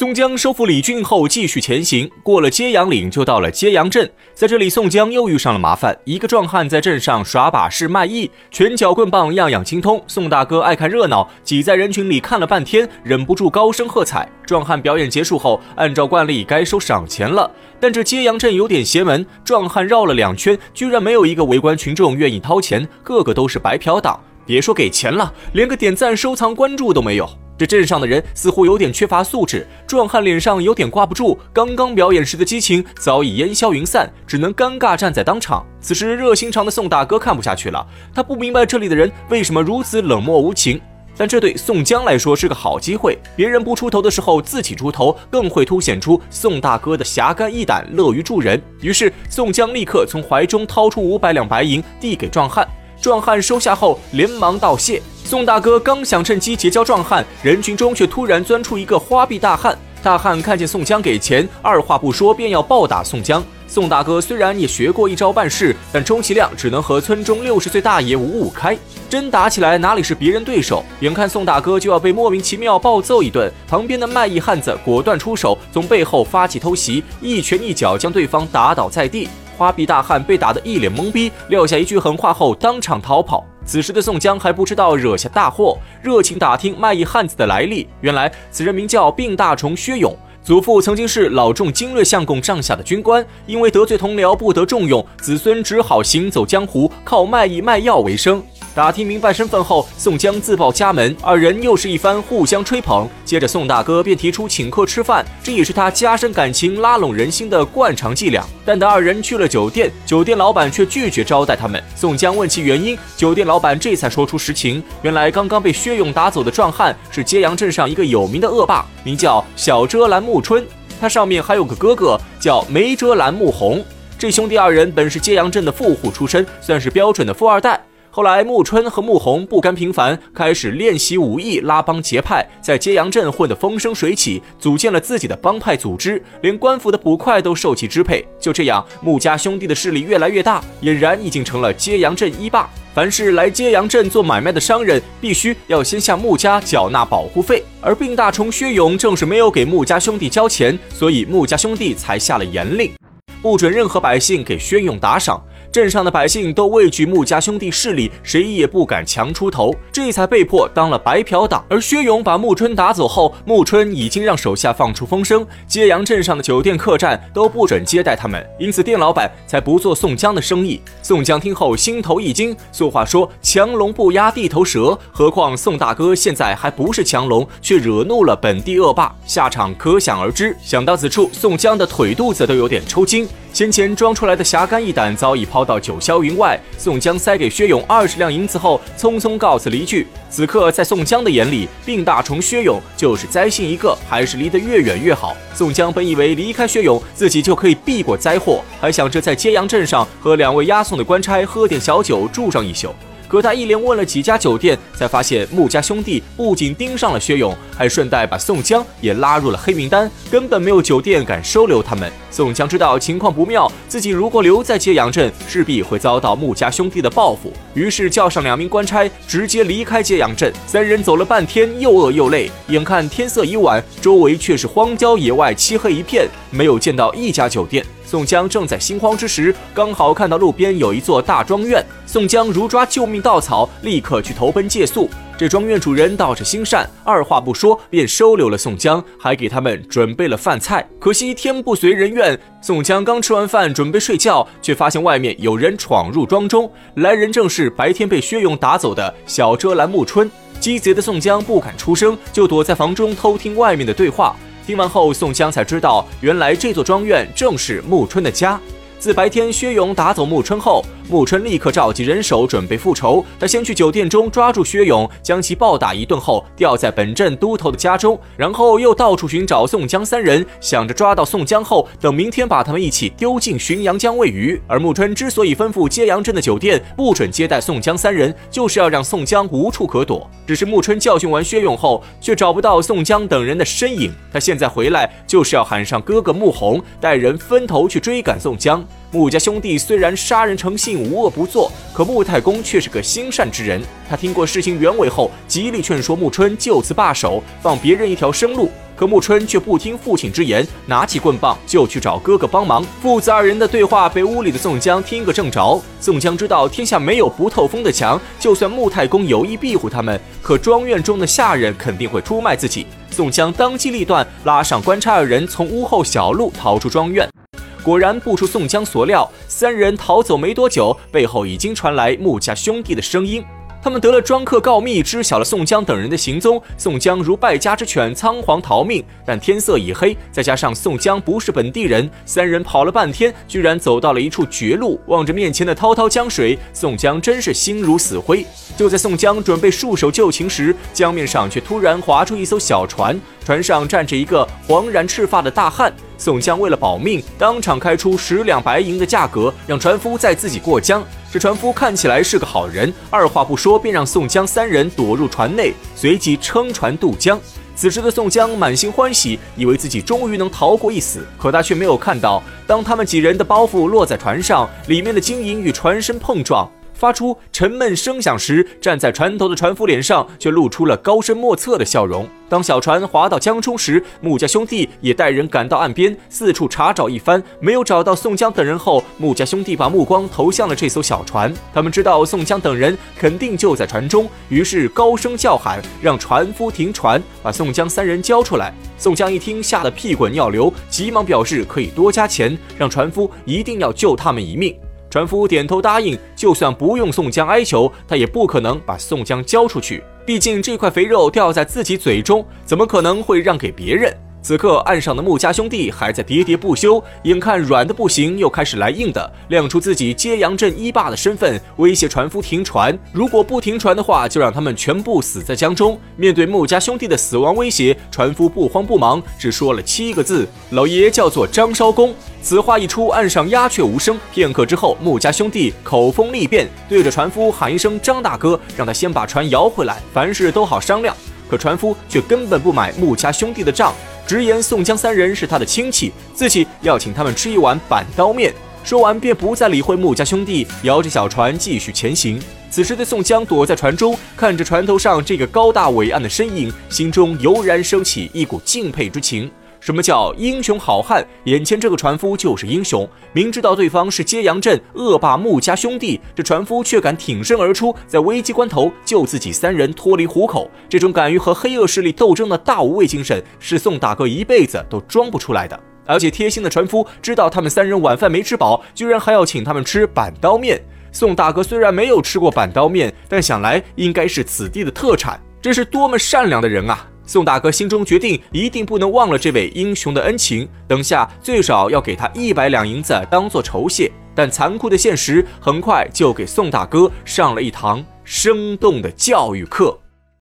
宋江收复李俊后，继续前行，过了揭阳岭，就到了揭阳镇。在这里，宋江又遇上了麻烦。一个壮汉在镇上耍把式卖艺，拳脚棍棒样样精通。宋大哥爱看热闹，挤在人群里看了半天，忍不住高声喝彩。壮汉表演结束后，按照惯例该收赏钱了，但这揭阳镇有点邪门，壮汉绕了两圈，居然没有一个围观群众愿意掏钱，个个都是白嫖党。别说给钱了，连个点赞、收藏、关注都没有。这镇上的人似乎有点缺乏素质，壮汉脸上有点挂不住，刚刚表演时的激情早已烟消云散，只能尴尬站在当场。此时，热心肠的宋大哥看不下去了，他不明白这里的人为什么如此冷漠无情，但这对宋江来说是个好机会，别人不出头的时候自己出头，更会凸显出宋大哥的侠肝义胆、乐于助人。于是，宋江立刻从怀中掏出五百两白银递给壮汉，壮汉收下后连忙道谢。宋大哥刚想趁机结交壮汉，人群中却突然钻出一个花臂大汉。大汉看见宋江给钱，二话不说便要暴打宋江。宋大哥虽然也学过一招半式，但充其量只能和村中六十岁大爷五五开，真打起来哪里是别人对手？眼看宋大哥就要被莫名其妙暴揍一顿，旁边的卖艺汉子果断出手，从背后发起偷袭，一拳一脚将对方打倒在地。花臂大汉被打得一脸懵逼，撂下一句狠话后当场逃跑。此时的宋江还不知道惹下大祸，热情打听卖艺汉子的来历。原来此人名叫病大虫薛勇，祖父曾经是老众精锐相公帐下的军官，因为得罪同僚不得重用，子孙只好行走江湖，靠卖艺卖药为生。打听明白身份后，宋江自报家门，二人又是一番互相吹捧。接着，宋大哥便提出请客吃饭，这也是他加深感情、拉拢人心的惯常伎俩。但等二人去了酒店，酒店老板却拒绝招待他们。宋江问其原因，酒店老板这才说出实情：原来刚刚被薛勇打走的壮汉是揭阳镇上一个有名的恶霸，名叫小遮拦木春，他上面还有个哥哥叫梅遮拦木红。这兄弟二人本是揭阳镇的富户出身，算是标准的富二代。后来，穆春和穆弘不甘平凡，开始练习武艺，拉帮结派，在揭阳镇混得风生水起，组建了自己的帮派组织，连官府的捕快都受其支配。就这样，穆家兄弟的势力越来越大，俨然已经成了揭阳镇一霸。凡是来揭阳镇做买卖的商人，必须要先向穆家缴纳保护费。而病大虫薛勇正是没有给穆家兄弟交钱，所以穆家兄弟才下了严令，不准任何百姓给薛勇打赏。镇上的百姓都畏惧穆家兄弟势力，谁也不敢强出头，这才被迫当了白嫖党。而薛勇把穆春打走后，穆春已经让手下放出风声，揭阳镇上的酒店客栈都不准接待他们，因此店老板才不做宋江的生意。宋江听后心头一惊，俗话说强龙不压地头蛇，何况宋大哥现在还不是强龙，却惹怒了本地恶霸，下场可想而知。想到此处，宋江的腿肚子都有点抽筋。先前装出来的侠肝义胆早已抛到九霄云外。宋江塞给薛勇二十两银子后，匆匆告辞离去。此刻，在宋江的眼里，病大虫薛勇就是灾星一个，还是离得越远越好。宋江本以为离开薛勇，自己就可以避过灾祸，还想着在揭阳镇上和两位押送的官差喝点小酒，住上一宿。可他一连问了几家酒店，才发现穆家兄弟不仅盯上了薛勇，还顺带把宋江也拉入了黑名单，根本没有酒店敢收留他们。宋江知道情况不妙，自己如果留在揭阳镇，势必会遭到穆家兄弟的报复，于是叫上两名官差，直接离开揭阳镇。三人走了半天，又饿又累，眼看天色已晚，周围却是荒郊野外，漆黑一片，没有见到一家酒店。宋江正在心慌之时，刚好看到路边有一座大庄院。宋江如抓救命稻草，立刻去投奔借宿。这庄院主人倒是心善，二话不说便收留了宋江，还给他们准备了饭菜。可惜天不随人愿，宋江刚吃完饭准备睡觉，却发现外面有人闯入庄中。来人正是白天被薛勇打走的小遮拦木春。鸡贼的宋江不敢出声，就躲在房中偷听外面的对话。听完后，宋江才知道，原来这座庄院正是暮春的家。自白天薛勇打走穆春后，穆春立刻召集人手准备复仇。他先去酒店中抓住薛勇，将其暴打一顿后，吊在本镇都头的家中，然后又到处寻找宋江三人，想着抓到宋江后，等明天把他们一起丢进浔阳江喂鱼。而穆春之所以吩咐揭阳镇的酒店不准接待宋江三人，就是要让宋江无处可躲。只是穆春教训完薛勇后，却找不到宋江等人的身影。他现在回来，就是要喊上哥哥穆弘，带人分头去追赶宋江。穆家兄弟虽然杀人成性，无恶不作，可穆太公却是个心善之人。他听过事情原委后，极力劝说穆春就此罢手，放别人一条生路。可穆春却不听父亲之言，拿起棍棒就去找哥哥帮忙。父子二人的对话被屋里的宋江听个正着。宋江知道天下没有不透风的墙，就算穆太公有意庇护他们，可庄院中的下人肯定会出卖自己。宋江当机立断，拉上官差二人从屋后小路逃出庄院。果然不出宋江所料，三人逃走没多久，背后已经传来穆家兄弟的声音。他们得了庄客告密，知晓了宋江等人的行踪。宋江如败家之犬，仓皇逃命。但天色已黑，再加上宋江不是本地人，三人跑了半天，居然走到了一处绝路。望着面前的滔滔江水，宋江真是心如死灰。就在宋江准备束手就擒时，江面上却突然划出一艘小船，船上站着一个黄然赤发的大汉。宋江为了保命，当场开出十两白银的价格，让船夫载自己过江。这船夫看起来是个好人，二话不说便让宋江三人躲入船内，随即撑船渡江。此时的宋江满心欢喜，以为自己终于能逃过一死。可他却没有看到，当他们几人的包袱落在船上，里面的金银与船身碰撞。发出沉闷声响时，站在船头的船夫脸上却露出了高深莫测的笑容。当小船划到江中时，穆家兄弟也带人赶到岸边，四处查找一番，没有找到宋江等人后，穆家兄弟把目光投向了这艘小船。他们知道宋江等人肯定就在船中，于是高声叫喊，让船夫停船，把宋江三人交出来。宋江一听，吓得屁滚尿流，急忙表示可以多加钱，让船夫一定要救他们一命。船夫点头答应，就算不用宋江哀求，他也不可能把宋江交出去。毕竟这块肥肉掉在自己嘴中，怎么可能会让给别人？此刻，岸上的穆家兄弟还在喋喋不休，眼看软的不行，又开始来硬的，亮出自己揭阳镇一霸的身份，威胁船夫停船。如果不停船的话，就让他们全部死在江中。面对穆家兄弟的死亡威胁，船夫不慌不忙，只说了七个字：“老爷叫做张绍公。”此话一出，岸上鸦雀无声。片刻之后，穆家兄弟口风力变，对着船夫喊一声：“张大哥，让他先把船摇回来，凡事都好商量。”可船夫却根本不买穆家兄弟的账。直言宋江三人是他的亲戚，自己要请他们吃一碗板刀面。说完便不再理会穆家兄弟，摇着小船继续前行。此时的宋江躲在船中，看着船头上这个高大伟岸的身影，心中油然升起一股敬佩之情。什么叫英雄好汉？眼前这个船夫就是英雄。明知道对方是揭阳镇恶霸穆家兄弟，这船夫却敢挺身而出，在危机关头救自己三人脱离虎口。这种敢于和黑恶势力斗争的大无畏精神，是宋大哥一辈子都装不出来的。而且贴心的船夫知道他们三人晚饭没吃饱，居然还要请他们吃板刀面。宋大哥虽然没有吃过板刀面，但想来应该是此地的特产。这是多么善良的人啊！宋大哥心中决定，一定不能忘了这位英雄的恩情。等下最少要给他一百两银子当做酬谢。但残酷的现实很快就给宋大哥上了一堂生动的教育课。